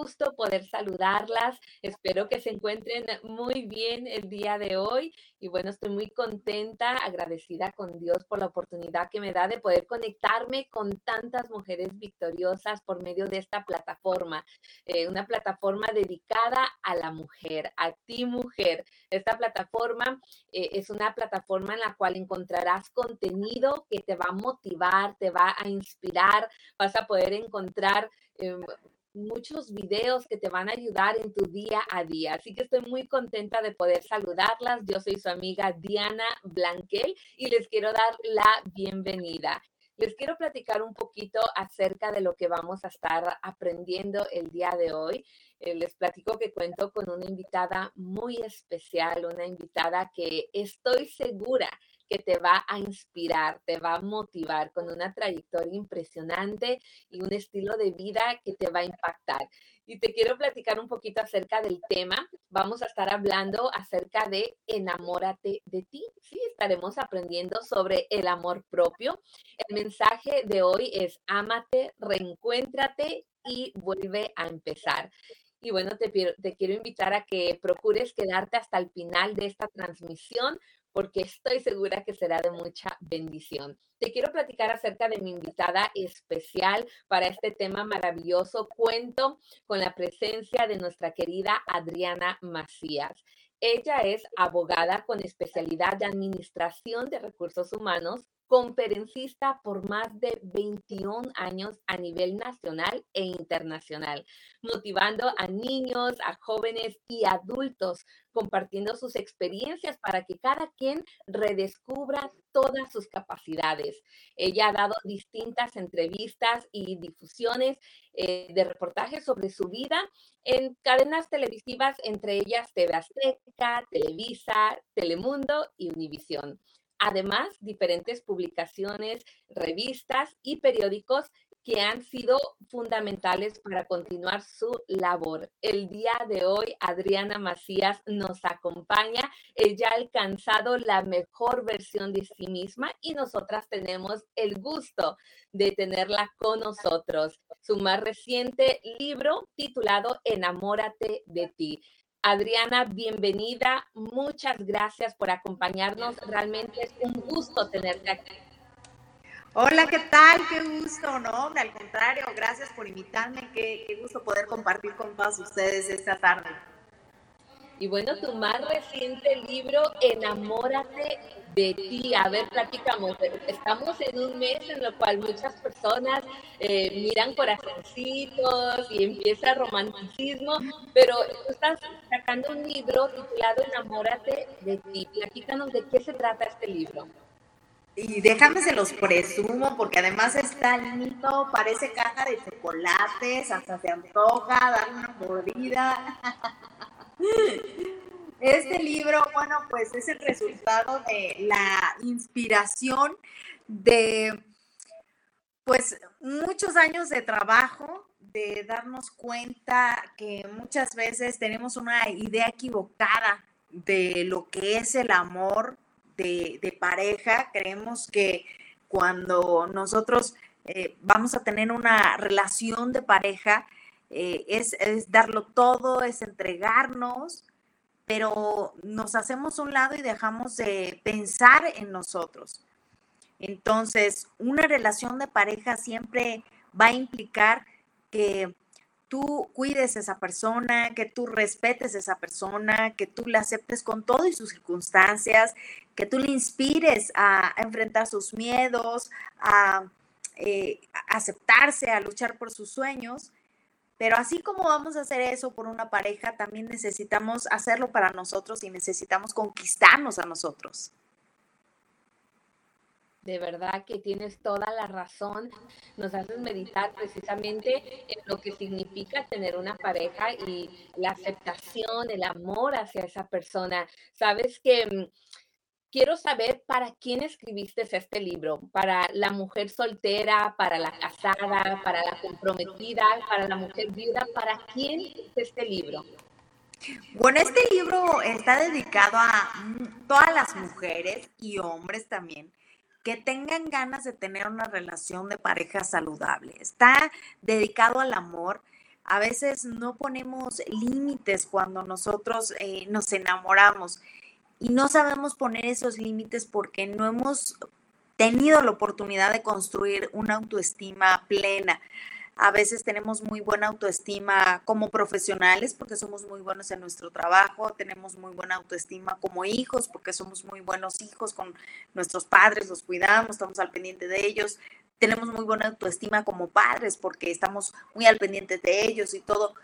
gusto poder saludarlas. Espero que se encuentren muy bien el día de hoy. Y bueno, estoy muy contenta, agradecida con Dios por la oportunidad que me da de poder conectarme con tantas mujeres victoriosas por medio de esta plataforma. Eh, una plataforma dedicada a la mujer, a ti mujer. Esta plataforma eh, es una plataforma en la cual encontrarás contenido que te va a motivar, te va a inspirar, vas a poder encontrar Em, muchos videos que te van a ayudar en tu día a día. Así que estoy muy contenta de poder saludarlas. Yo soy su amiga Diana Blanquel y les quiero dar la bienvenida. Les quiero platicar un poquito acerca de lo que vamos a estar aprendiendo el día de hoy. Eh, les platico que cuento con una invitada muy especial, una invitada que estoy segura que te va a inspirar, te va a motivar con una trayectoria impresionante y un estilo de vida que te va a impactar. Y te quiero platicar un poquito acerca del tema. Vamos a estar hablando acerca de enamórate de ti. Sí, estaremos aprendiendo sobre el amor propio. El mensaje de hoy es ámate, reencuéntrate y vuelve a empezar. Y bueno, te, te, quiero invitar a que procures quedarte hasta el final de esta transmisión porque estoy segura que será de mucha bendición. Te quiero platicar acerca de mi invitada especial para este tema maravilloso. Cuento con la presencia de nuestra querida Adriana Macías. Ella es abogada con especialidad de Administración de Recursos Humanos conferencista por más de 21 años a nivel nacional e internacional, motivando a niños, a jóvenes y adultos, compartiendo sus experiencias para que cada quien redescubra todas sus capacidades. Ella ha dado distintas entrevistas y difusiones eh, de reportajes sobre su vida en cadenas televisivas, entre ellas TV Azteca, Televisa, Telemundo y Univisión. Además, diferentes publicaciones, revistas y periódicos que han sido fundamentales para continuar su labor. El día de hoy, Adriana Macías nos acompaña. Ella ha alcanzado la mejor versión de sí misma y nosotras tenemos el gusto de tenerla con nosotros. Su más reciente libro titulado Enamórate de ti. Adriana, bienvenida. Muchas gracias por acompañarnos. Realmente es un gusto tenerte aquí. Hola, ¿qué tal? Qué gusto, ¿no? Al contrario, gracias por invitarme. Qué, gusto poder compartir con todos ustedes esta tarde. Y bueno, tu más reciente libro, Enamórate de ti. A ver, platicamos. Estamos en un mes en el cual muchas personas eh, miran corazoncitos y empieza romanticismo, pero tú estás sacando un libro titulado Enamórate de ti. Platícanos de qué se trata este libro. Y déjame se los presumo, porque además está lindo, parece caja de chocolates, hasta se antoja dar una mordida. Este libro, bueno, pues es el resultado de la inspiración de, pues, muchos años de trabajo, de darnos cuenta que muchas veces tenemos una idea equivocada de lo que es el amor de, pareja. Creemos que cuando nosotros eh, vamos a tener una relación de pareja, eh, es, darlo todo, es entregarnos, pero nos hacemos un lado y dejamos de pensar en nosotros. Entonces, una relación de pareja siempre va a implicar que tú cuides a esa persona, que tú respetes a esa persona, que tú la aceptes con todo y sus circunstancias, que tú le inspires a, enfrentar sus miedos, eh, a aceptarse, a luchar por sus sueños. Pero así como vamos a hacer eso por una pareja, también necesitamos hacerlo para nosotros y necesitamos conquistarnos a nosotros. De verdad que tienes toda la razón. Nos haces meditar precisamente en lo que significa tener una pareja y la aceptación, el amor hacia esa persona. Sabes que mm, quiero saber para quién escribiste este libro, para la mujer soltera, para la casada, para la comprometida, para la mujer viuda, ¿para quién es este libro? Bueno, este libro está dedicado a todas las mujeres y hombres también que tengan ganas de tener una relación de pareja saludable. Está dedicado al amor, a veces no ponemos límites cuando nosotros eh, nos enamoramos y no sabemos poner esos límites porque no hemos tenido la oportunidad de construir una autoestima plena. A veces tenemos muy buena autoestima como profesionales porque somos muy buenos en nuestro trabajo, tenemos muy buena autoestima como hijos porque somos muy buenos hijos con nuestros padres, los cuidamos, estamos al pendiente de ellos, tenemos muy buena autoestima como padres porque estamos muy al pendiente de ellos y todo,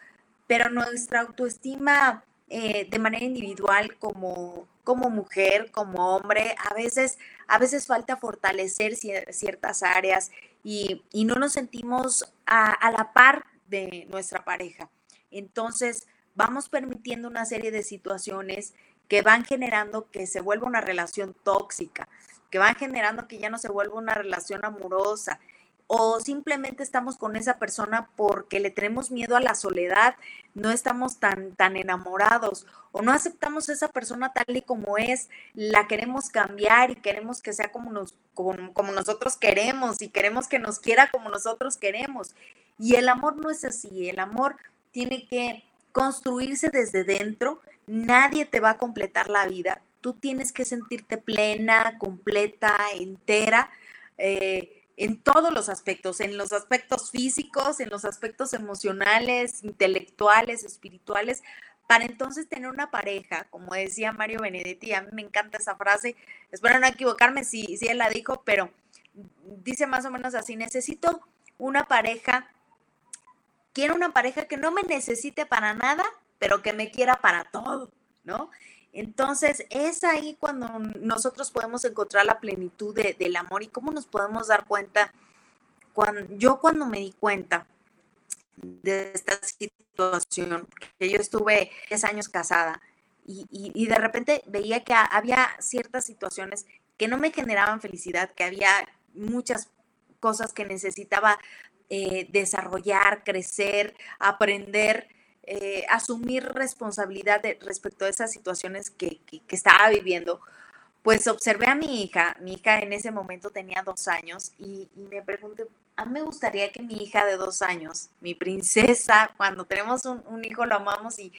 pero nuestra autoestima eh, de manera individual como, como mujer, como hombre, a veces, a veces falta fortalecer ciertas áreas y, no nos sentimos a, a la par de nuestra pareja. Entonces, vamos permitiendo una serie de situaciones que van generando que se vuelva una relación tóxica, que van generando que ya no se vuelva una relación amorosa, o simplemente estamos con esa persona porque le tenemos miedo a la soledad, no estamos tan, tan enamorados o no aceptamos a esa persona tal y como es, la queremos cambiar y queremos que sea como, nos, como, como nosotros queremos y queremos que nos quiera como nosotros queremos. Y el amor no es así, el amor tiene que construirse desde dentro, nadie te va a completar la vida, tú tienes que sentirte plena, completa, entera. Eh, en todos los aspectos, en los aspectos físicos, en los aspectos emocionales, intelectuales, espirituales, para entonces tener una pareja, como decía Mario Benedetti, a mí me encanta esa frase, espero no equivocarme si, si él la dijo, pero dice más o menos así, necesito una pareja, quiero una pareja que no me necesite para nada, pero que me quiera para todo, ¿no? Entonces, es ahí cuando nosotros podemos encontrar la plenitud del amor y cómo nos podemos dar cuenta. Cuando, yo cuando me di cuenta de esta situación, que yo estuve 10 años casada y, de repente veía que había ciertas situaciones que no me generaban felicidad, que había muchas cosas que necesitaba eh, desarrollar, crecer, aprender eh, asumir responsabilidad respecto a esas situaciones que, estaba viviendo, pues observé a mi hija, mi hija en ese momento tenía dos años y, me pregunté, a mí me gustaría que mi hija de dos años, mi princesa, cuando tenemos un, hijo lo amamos y,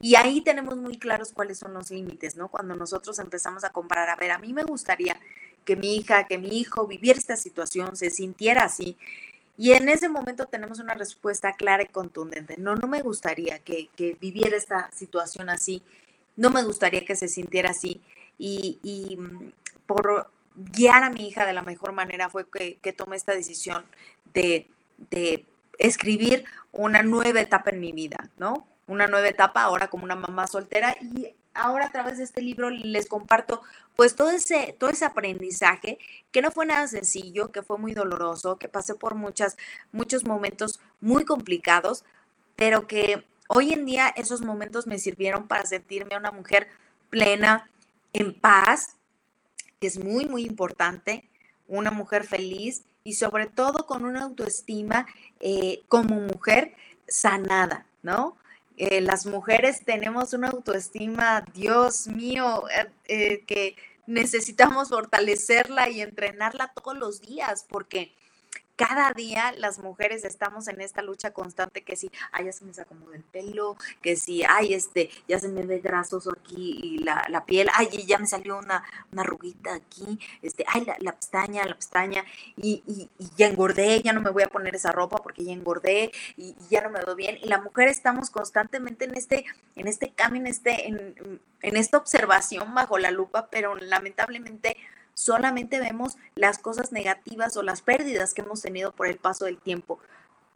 y ahí tenemos muy claros cuáles son los límites, ¿no? Cuando nosotros empezamos a comparar, a ver, a mí me gustaría que mi hija, que mi hijo viviera esta situación, se sintiera así. Y en ese momento tenemos una respuesta clara y contundente. No, no me gustaría que, viviera esta situación así, no me gustaría que se sintiera así. Y, mm, por guiar a mi hija de la mejor manera fue que, tomé esta decisión de, de escribir una nueva etapa en mi vida, ¿no? Una nueva etapa ahora como una mamá soltera y ahora a través de este libro les comparto pues todo ese, todo ese aprendizaje que no fue nada sencillo, que fue muy doloroso, que pasé por muchas, muchos momentos muy complicados, pero que hoy en día esos momentos me sirvieron para sentirme una mujer plena, en paz, que es muy, muy importante, una mujer feliz y sobre todo con una autoestima eh, como mujer sanada, ¿no? Eh, las mujeres tenemos una autoestima, Dios mío, eh, eh, que necesitamos fortalecerla y entrenarla todos los días, porque cada día las mujeres estamos en esta lucha constante que si, ay, ya se me acomoda el pelo, que si, ay, este, ya se me ve grasoso aquí y la, la piel, ay, ya me salió una, una arruguita aquí, este, ay, la, la pestaña, la pestaña, y, y, ya engordé, ya no me voy a poner esa ropa porque ya engordé y, ya no me veo bien. Y la mujer estamos constantemente en este, en este cambio, este, en, en esta observación bajo la lupa, pero lamentablemente solamente vemos las cosas negativas o las pérdidas que hemos tenido por el paso del tiempo,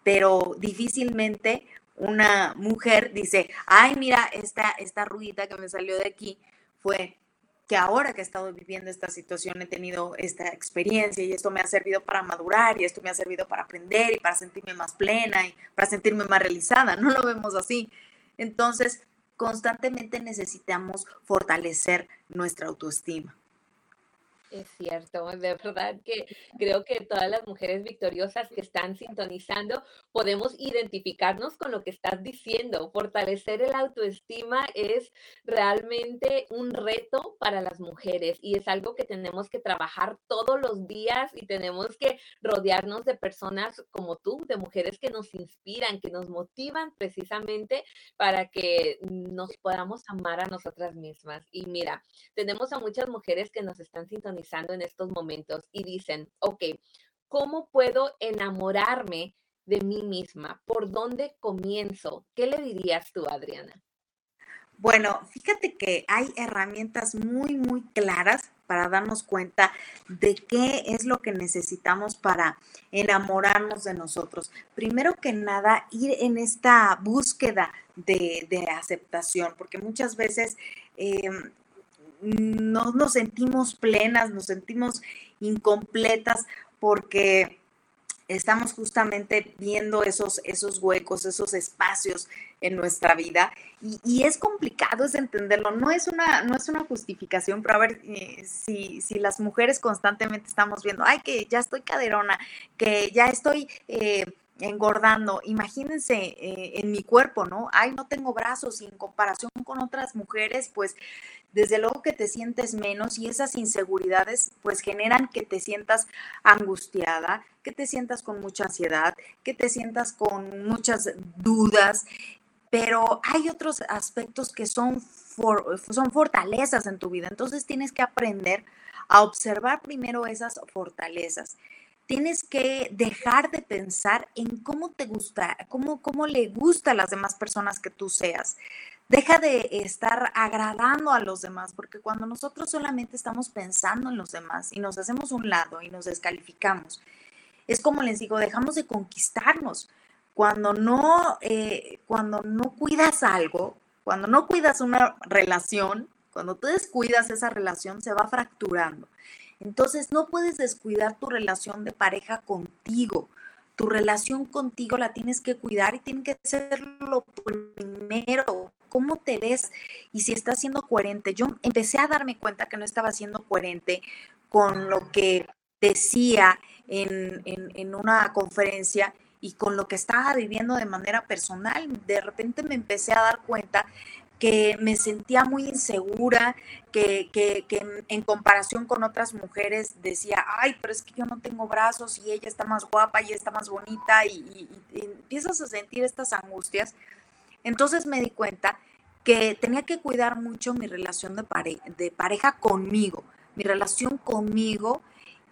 pero difícilmente una mujer dice, ay, mira, esta, esta que me salió de aquí fue que ahora que he estado viviendo esta situación he tenido esta experiencia y esto me ha servido para madurar y esto me ha servido para aprender y para sentirme más plena y para sentirme más realizada. No lo vemos así. Entonces, constantemente necesitamos fortalecer nuestra autoestima. Es cierto, de verdad que creo que todas las mujeres victoriosas que están sintonizando podemos identificarnos con lo que estás diciendo. Fortalecer el autoestima es realmente un reto para las mujeres y es algo que tenemos que trabajar todos los días y tenemos que rodearnos de personas como tú, de mujeres que nos inspiran, que nos motivan precisamente para que nos podamos amar a nosotras mismas. Y mira, tenemos a muchas mujeres que nos están sintonizando en estos momentos y dicen, ok, ¿cómo puedo enamorarme de mí misma? ¿Por dónde comienzo? ¿Qué le dirías tú, Adriana? Bueno, fíjate que hay herramientas muy, muy claras para darnos cuenta de qué es lo que necesitamos para enamorarnos de nosotros. Primero que nada, ir en esta búsqueda de, aceptación, porque muchas veces em, no nos sentimos plenas, nos sentimos incompletas porque estamos justamente viendo esos, esos huecos, esos espacios en nuestra vida. Y, es complicado es entenderlo, no es una, no es una justificación, pero a ver eh, si, si, las mujeres constantemente estamos viendo, ay, que ya estoy caderona, que ya estoy... Eh, engordando. Imagínense eh, en mi cuerpo, ¿no? Ay, no tengo brazos y en comparación con otras mujeres, pues desde luego que te sientes menos y esas inseguridades pues generan que te sientas angustiada, que te sientas con mucha ansiedad, que te sientas con muchas dudas, pero hay otros aspectos que son, son fortalezas en tu vida, entonces tienes que aprender a observar primero esas fortalezas tienes que dejar de pensar en cómo te gusta, cómo, cómo le gusta a las demás personas que tú seas. Deja de estar agradando a los demás, porque cuando nosotros solamente estamos pensando en los demás y nos hacemos un lado y nos descalificamos, es como les digo, dejamos de conquistarnos. Cuando no, eh, cuando no cuidas algo, cuando no cuidas una relación, cuando tú descuidas esa relación, se va fracturando. Entonces no puedes descuidar tu relación de pareja contigo. Tu relación contigo la tienes que cuidar y tiene que ser lo primero. ¿Cómo te ves? Y si estás siendo coherente. Yo empecé a darme cuenta que no estaba siendo coherente con lo que decía en, en una conferencia y con lo que estaba viviendo de manera personal. De repente me empecé a dar cuenta que me sentía muy insegura, que, en comparación con otras mujeres decía, ay, pero es que yo no tengo brazos y ella está más guapa y está más bonita y, empiezas a sentir estas angustias. Entonces me di cuenta que tenía que cuidar mucho mi relación de, de pareja conmigo, mi relación conmigo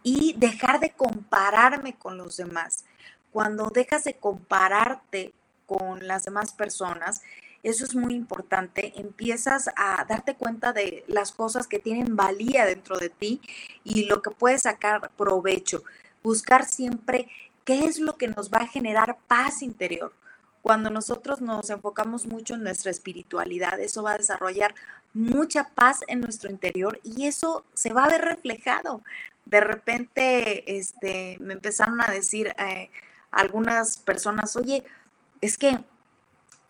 y dejar de compararme con los demás. Cuando dejas de compararte con las demás personas, eso es muy importante. Empiezas a darte cuenta de las cosas que tienen valía dentro de ti y lo que puedes sacar provecho. Buscar siempre qué es lo que nos va a generar paz interior. Cuando nosotros nos enfocamos mucho en nuestra espiritualidad, eso va a desarrollar mucha paz en nuestro interior y eso se va a ver reflejado. De repente, este, me empezaron a decir eh, algunas personas, oye, es que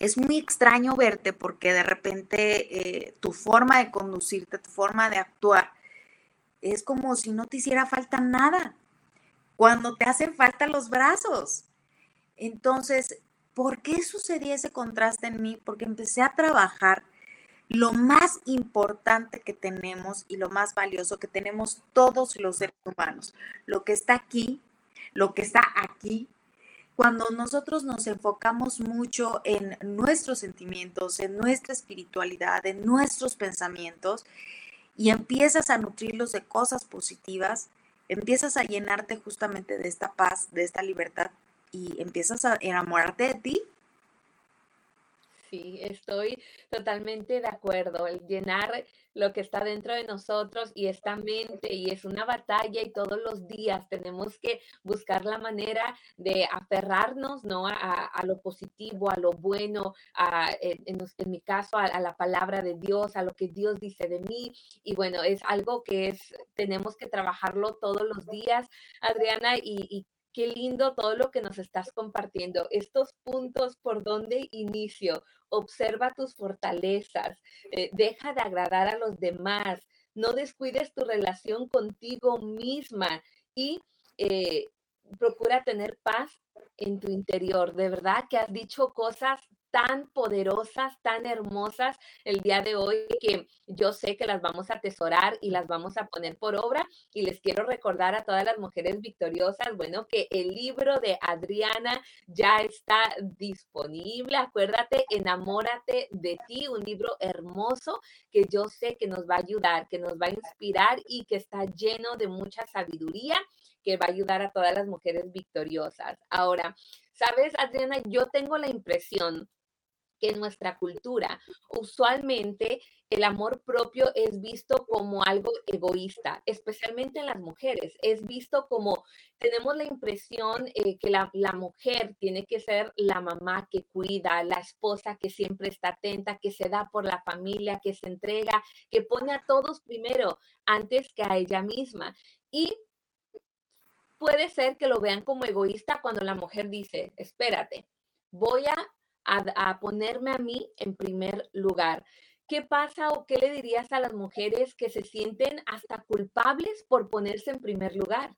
es muy extraño verte porque de repente eh, tu forma de conducirte, tu forma de actuar, es como si no te hiciera falta nada, cuando te hacen falta los brazos. Entonces, ¿por qué sucedía ese contraste en mí? Porque empecé a trabajar lo más importante que tenemos y lo más valioso que tenemos todos los seres humanos, lo que está aquí, lo que está aquí cuando nosotros nos enfocamos mucho en nuestros sentimientos, en nuestra espiritualidad, en nuestros pensamientos, y empiezas a nutrirlos de cosas positivas, empiezas a llenarte justamente de esta paz, de esta libertad, y empiezas a enamorarte de ti. Sí, estoy totalmente de acuerdo. El llenar lo que está dentro de nosotros y esta mente y es una batalla y todos los días tenemos que buscar la manera de aferrarnos ¿no? a, lo positivo, a lo bueno, a, en, mi caso a, la palabra de Dios, a lo que Dios dice de mí y bueno, es algo que es, tenemos que trabajarlo todos los días, Adriana, y, y Qué lindo todo lo que nos estás compartiendo. Estos puntos por donde inicio. Observa tus fortalezas. Eh, deja de agradar a los demás. no descuides tu relación contigo misma y eh, procura tener paz en tu interior. De verdad que has dicho cosas tan poderosas, tan hermosas el día de hoy que yo sé que las vamos a atesorar y las vamos a poner por obra. Y les quiero recordar a todas las mujeres victoriosas, bueno, que el libro de Adriana ya está disponible. Acuérdate, enamórate de ti, un libro hermoso que yo sé que nos va a ayudar, que nos va a inspirar y que está lleno de mucha sabiduría que va a ayudar a todas las mujeres victoriosas. Ahora, sabes, Adriana, yo tengo la impresión que en nuestra cultura usualmente el amor propio es visto como algo egoísta, especialmente en las mujeres. Es visto como tenemos la impresión eh, que la, la, mujer tiene que ser la mamá que cuida, la esposa que siempre está atenta, que se da por la familia, que se entrega, que pone a todos primero antes que a ella misma. Y puede ser que lo vean como egoísta cuando la mujer dice, espérate, voy a a, ponerme a mí en primer lugar. ¿Qué pasa o qué le dirías a las mujeres que se sienten hasta culpables por ponerse en primer lugar?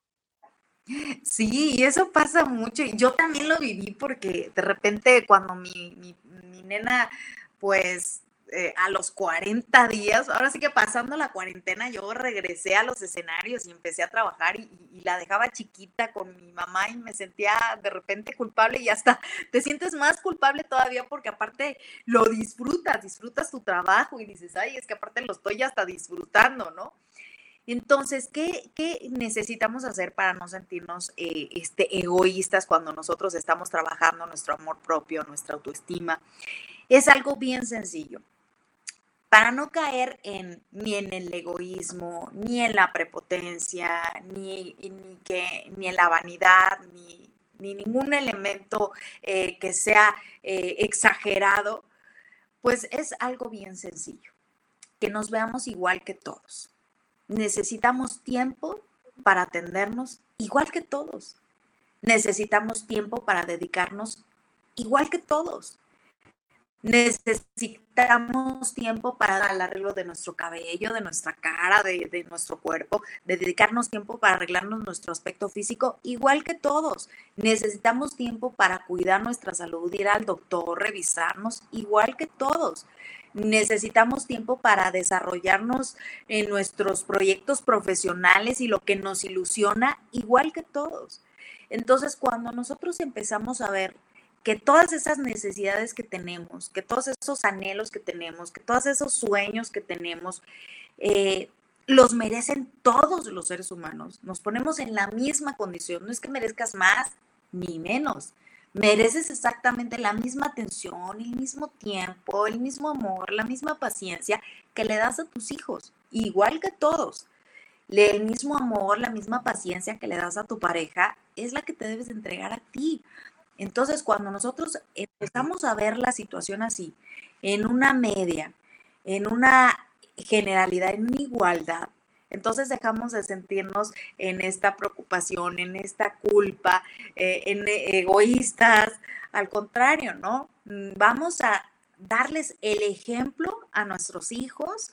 Sí, y eso pasa mucho. Yo también lo viví porque de repente cuando mi, mi, mi nena pues eh, a los 40 días, ahora sí que pasando la cuarentena, yo regresé a los escenarios y empecé a trabajar y, la dejaba chiquita con mi mamá y me sentía de repente culpable y hasta te sientes más culpable todavía porque aparte lo disfrutas, disfrutas tu trabajo y dices, ay, es que aparte lo estoy hasta disfrutando, ¿no? Entonces, ¿qué, ¿qué, necesitamos hacer para no sentirnos eh, este, egoístas cuando nosotros estamos trabajando nuestro amor propio, nuestra autoestima? Es algo bien sencillo para no caer en, ni en el egoísmo, ni en la prepotencia, ni, que, ni en la vanidad, ni, ningún elemento eh, que sea eh, exagerado, pues es algo bien sencillo, que nos veamos igual que todos. Necesitamos tiempo para atendernos igual que todos. Necesitamos tiempo para dedicarnos igual que todos. Necesitamos tiempo para el arreglo de nuestro cabello, de nuestra cara, de, nuestro cuerpo, de dedicarnos tiempo para arreglarnos nuestro aspecto físico, igual que todos. Necesitamos tiempo para cuidar nuestra salud, ir al doctor, revisarnos, igual que todos. Necesitamos tiempo para desarrollarnos en nuestros proyectos profesionales y lo que nos ilusiona, igual que todos. Entonces, cuando nosotros empezamos a ver que todas esas necesidades que tenemos, que todos esos anhelos que tenemos, que todos esos sueños que tenemos, eh, los merecen todos los seres humanos. Nos ponemos en la misma condición. No es que merezcas más ni menos. Mereces exactamente la misma atención, el mismo tiempo, el mismo amor, la misma paciencia que le das a tus hijos, igual que todos. El mismo amor, la misma paciencia que le das a tu pareja es la que te debes entregar a ti. Entonces, cuando nosotros empezamos a ver la situación así, en una media, en una generalidad, en una igualdad, entonces dejamos de sentirnos en esta preocupación, en esta culpa, eh, en egoístas. Al contrario, ¿no? Vamos a darles el ejemplo a nuestros hijos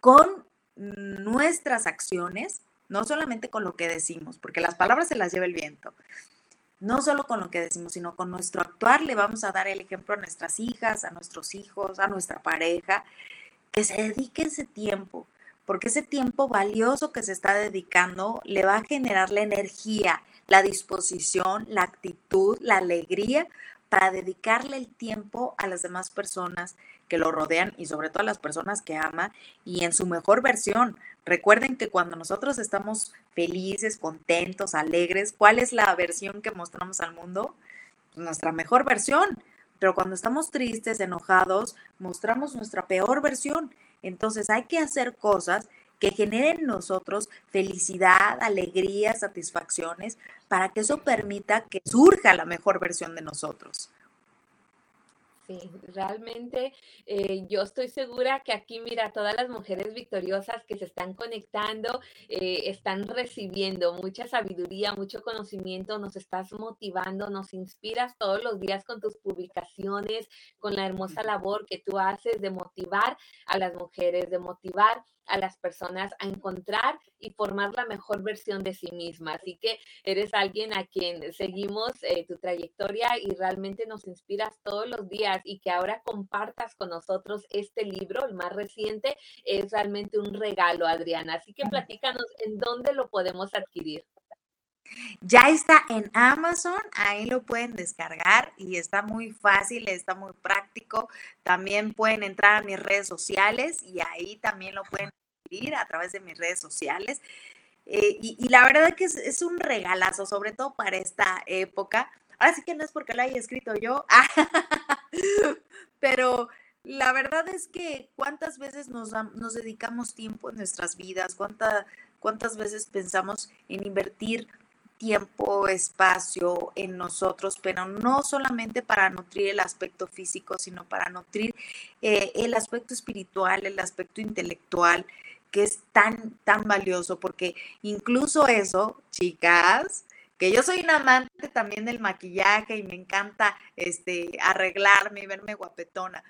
con nuestras acciones, no solamente con lo que decimos, porque las palabras se las lleva el viento, no solo con lo que decimos, sino con nuestro actuar le vamos a dar el ejemplo a nuestras hijas, a nuestros hijos, a nuestra pareja, que se dedique ese tiempo, porque ese tiempo valioso que se está dedicando le va a generar la energía, la disposición, la actitud, la alegría para dedicarle el tiempo a las demás personas que lo rodean y sobre todo a las personas que ama y en su mejor versión. Recuerden que cuando nosotros estamos felices, contentos, alegres, ¿cuál es la versión que mostramos al mundo? Nuestra mejor versión. Pero cuando estamos tristes, enojados, mostramos nuestra peor versión. Entonces hay que hacer cosas que generen en nosotros felicidad, alegría, satisfacciones, para que eso permita que surja la mejor versión de nosotros. Sí, realmente eh, yo estoy segura que aquí, mira, todas las mujeres victoriosas que se están conectando, eh, están recibiendo mucha sabiduría, mucho conocimiento, nos estás motivando, nos inspiras todos los días con tus publicaciones, con la hermosa labor que tú haces de motivar a las mujeres, de motivar a las personas a encontrar y formar la mejor versión de sí misma. Así que eres alguien a quien seguimos eh, tu trayectoria y realmente nos inspiras todos los días y que ahora compartas con nosotros este libro, el más reciente, es realmente un regalo, Adriana. Así que platícanos en dónde lo podemos adquirir. Ya está en Amazon, ahí lo pueden descargar y está muy fácil, está muy práctico. También pueden entrar a mis redes sociales y ahí también lo pueden adquirir a través de mis redes sociales. Eh, y, la verdad que es, un regalazo, sobre todo para esta época. Ahora sí que no es porque lo haya escrito yo, pero la verdad es que cuántas veces nos, nos dedicamos tiempo en nuestras vidas, cuántas veces pensamos en invertir tiempo, espacio en nosotros, pero no solamente para nutrir el aspecto físico, sino para nutrir eh, el aspecto espiritual, el aspecto intelectual, que es tan, tan valioso, porque incluso eso, chicas, que yo soy una amante también del maquillaje y me encanta este, arreglarme y verme guapetona,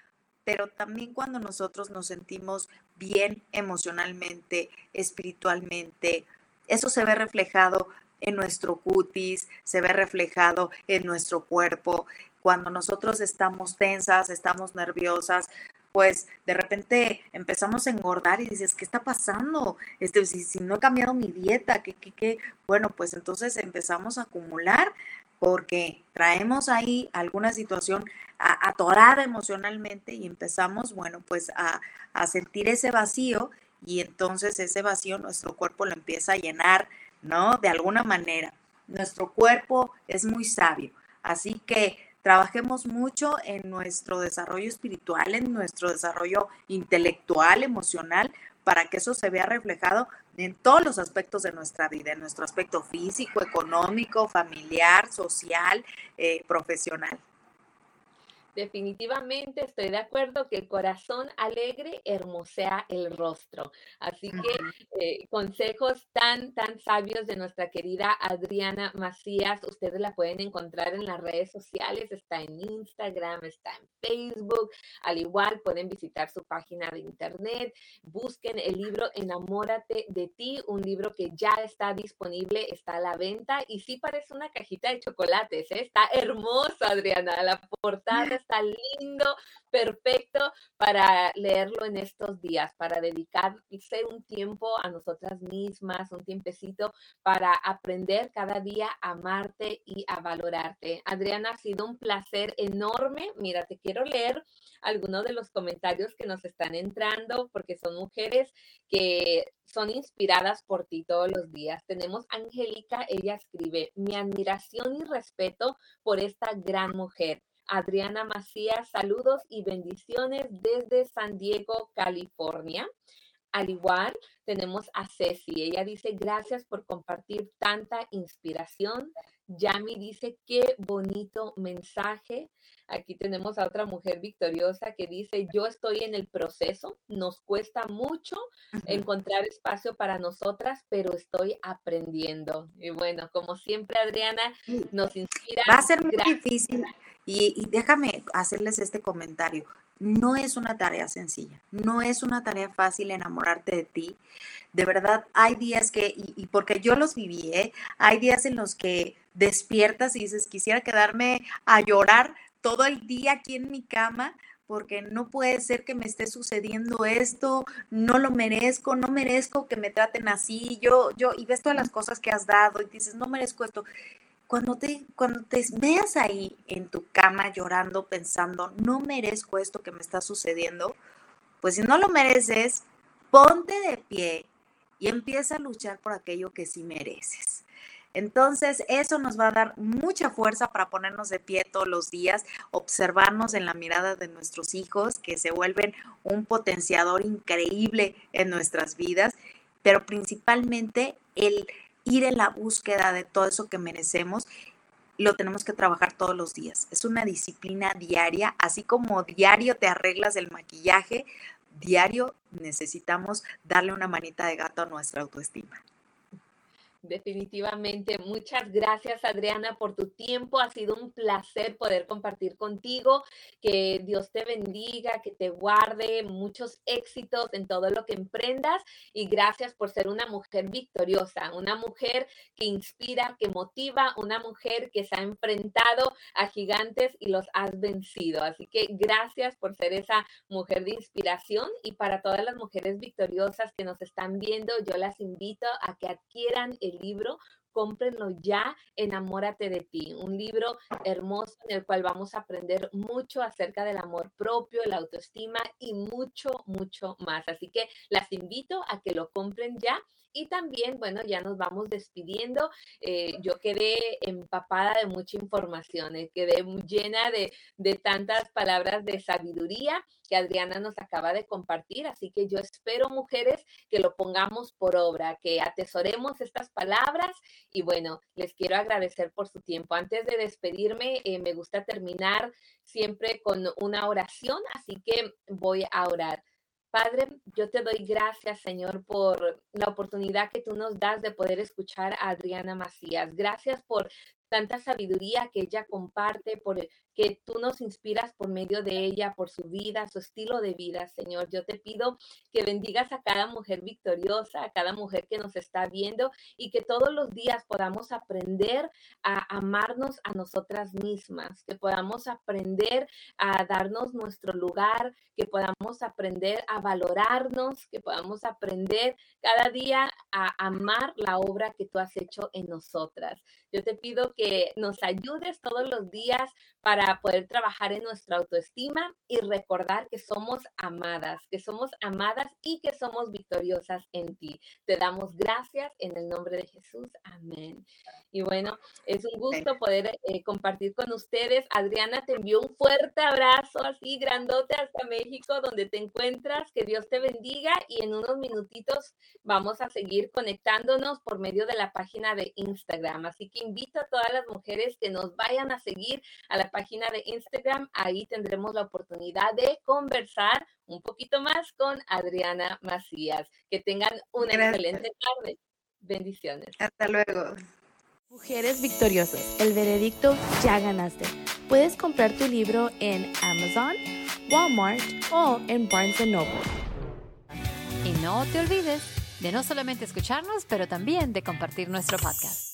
pero también cuando nosotros nos sentimos bien emocionalmente, espiritualmente, eso se ve reflejado en nuestro cutis, se ve reflejado en nuestro cuerpo. Cuando nosotros estamos tensas, estamos nerviosas, pues de repente empezamos a engordar y dices, ¿qué está pasando? Este, si, si no he cambiado mi dieta, ¿qué, qué, qué? Bueno, pues entonces empezamos a acumular porque traemos ahí alguna situación atorada emocionalmente y empezamos, bueno, pues a, a sentir ese vacío y entonces ese vacío nuestro cuerpo lo empieza a llenar ¿no? De alguna manera. Nuestro cuerpo es muy sabio, así que trabajemos mucho en nuestro desarrollo espiritual, en nuestro desarrollo intelectual, emocional, para que eso se vea reflejado en todos los aspectos de nuestra vida, en nuestro aspecto físico, económico, familiar, social, eh, profesional. Definitivamente estoy de acuerdo que el corazón alegre hermosea el rostro. Así que eh, consejos tan, tan sabios de nuestra querida Adriana Macías, ustedes la pueden encontrar en las redes sociales, está en Instagram, está en Facebook, al igual pueden visitar su página de internet, busquen el libro Enamórate de ti, un libro que ya está disponible, está a la venta y sí parece una cajita de chocolates, ¿eh? está hermoso Adriana, la portada está lindo, perfecto para leerlo en estos días, para dedicarse un tiempo a nosotras mismas, un tiempecito para aprender cada día a amarte y a valorarte. Adriana, ha sido un placer enorme. Mira, te quiero leer algunos de los comentarios que nos están entrando porque son mujeres que son inspiradas por ti todos los días. Tenemos Angélica, ella escribe, mi admiración y respeto por esta gran mujer. Adriana Macías, saludos y bendiciones desde San Diego, California. Al igual, tenemos a Ceci. Ella dice, gracias por compartir tanta inspiración. Yami dice, qué bonito mensaje. Aquí tenemos a otra mujer victoriosa que dice, yo estoy en el proceso, nos cuesta mucho encontrar espacio para nosotras, pero estoy aprendiendo. Y bueno, como siempre, Adriana, nos inspira. Va a ser muy difícil y, déjame hacerles este comentario. No es una tarea sencilla, no es una tarea fácil enamorarte de ti. De verdad, hay días que, y, porque yo los viví, ¿eh? hay días en los que despiertas y dices, quisiera quedarme a llorar todo el día aquí en mi cama, porque no puede ser que me esté sucediendo esto, no lo merezco, no merezco que me traten así, yo, yo, y ves todas las cosas que has dado y dices, no merezco esto cuando te, cuando te veas ahí en tu cama llorando, pensando, no merezco esto que me está sucediendo, pues si no lo mereces, ponte de pie y empieza a luchar por aquello que sí mereces. Entonces, eso nos va a dar mucha fuerza para ponernos de pie todos los días, observarnos en la mirada de nuestros hijos, que se vuelven un potenciador increíble en nuestras vidas, pero principalmente el ir en la búsqueda de todo eso que merecemos, lo tenemos que trabajar todos los días. Es una disciplina diaria, así como diario te arreglas el maquillaje, diario necesitamos darle una manita de gato a nuestra autoestima. Definitivamente. Muchas gracias, Adriana, por tu tiempo. Ha sido un placer poder compartir contigo. Que Dios te bendiga, que te guarde muchos éxitos en todo lo que emprendas. Y gracias por ser una mujer victoriosa, una mujer que inspira, que motiva, una mujer que se ha enfrentado a gigantes y los has vencido. Así que gracias por ser esa mujer de inspiración. Y para todas las mujeres victoriosas que nos están viendo, yo las invito a que adquieran el libro, cómprenlo ya, Enamórate de ti, un libro hermoso en el cual vamos a aprender mucho acerca del amor propio, la autoestima y mucho, mucho más. Así que las invito a que lo compren ya. Y también, bueno, ya nos vamos despidiendo. Eh, yo quedé empapada de mucha información, eh, quedé llena de, de tantas palabras de sabiduría que Adriana nos acaba de compartir. Así que yo espero, mujeres, que lo pongamos por obra, que atesoremos estas palabras. Y bueno, les quiero agradecer por su tiempo. Antes de despedirme, eh, me gusta terminar siempre con una oración, así que voy a orar. Padre, yo te doy gracias, Señor, por la oportunidad que tú nos das de poder escuchar a Adriana Macías. Gracias por tanta sabiduría que ella comparte, por que tú nos inspiras por medio de ella, por su vida, su estilo de vida, Señor. Yo te pido que bendigas a cada mujer victoriosa, a cada mujer que nos está viendo y que todos los días podamos aprender a amarnos a nosotras mismas, que podamos aprender a darnos nuestro lugar, que podamos aprender a valorarnos, que podamos aprender cada día a amar la obra que tú has hecho en nosotras. Yo te pido que nos ayudes todos los días para poder trabajar en nuestra autoestima y recordar que somos amadas, que somos amadas y que somos victoriosas en ti. Te damos gracias en el nombre de Jesús. Amén. Y bueno, es un gusto poder eh, compartir con ustedes. Adriana, te envío un fuerte abrazo así grandote hasta México, donde te encuentras. Que Dios te bendiga y en unos minutitos vamos a seguir conectándonos por medio de la página de Instagram. Así que invito a todas las mujeres que nos vayan a seguir a la página de Instagram. Ahí tendremos la oportunidad de conversar un poquito más con Adriana Macías. Que tengan una excelente tarde. Bendiciones. Hasta luego. Mujeres Victoriosas, el veredicto ya ganaste. Puedes comprar tu libro en Amazon, Walmart o en Barnes Noble. Y no te olvides de no solamente escucharnos, pero también de compartir nuestro podcast.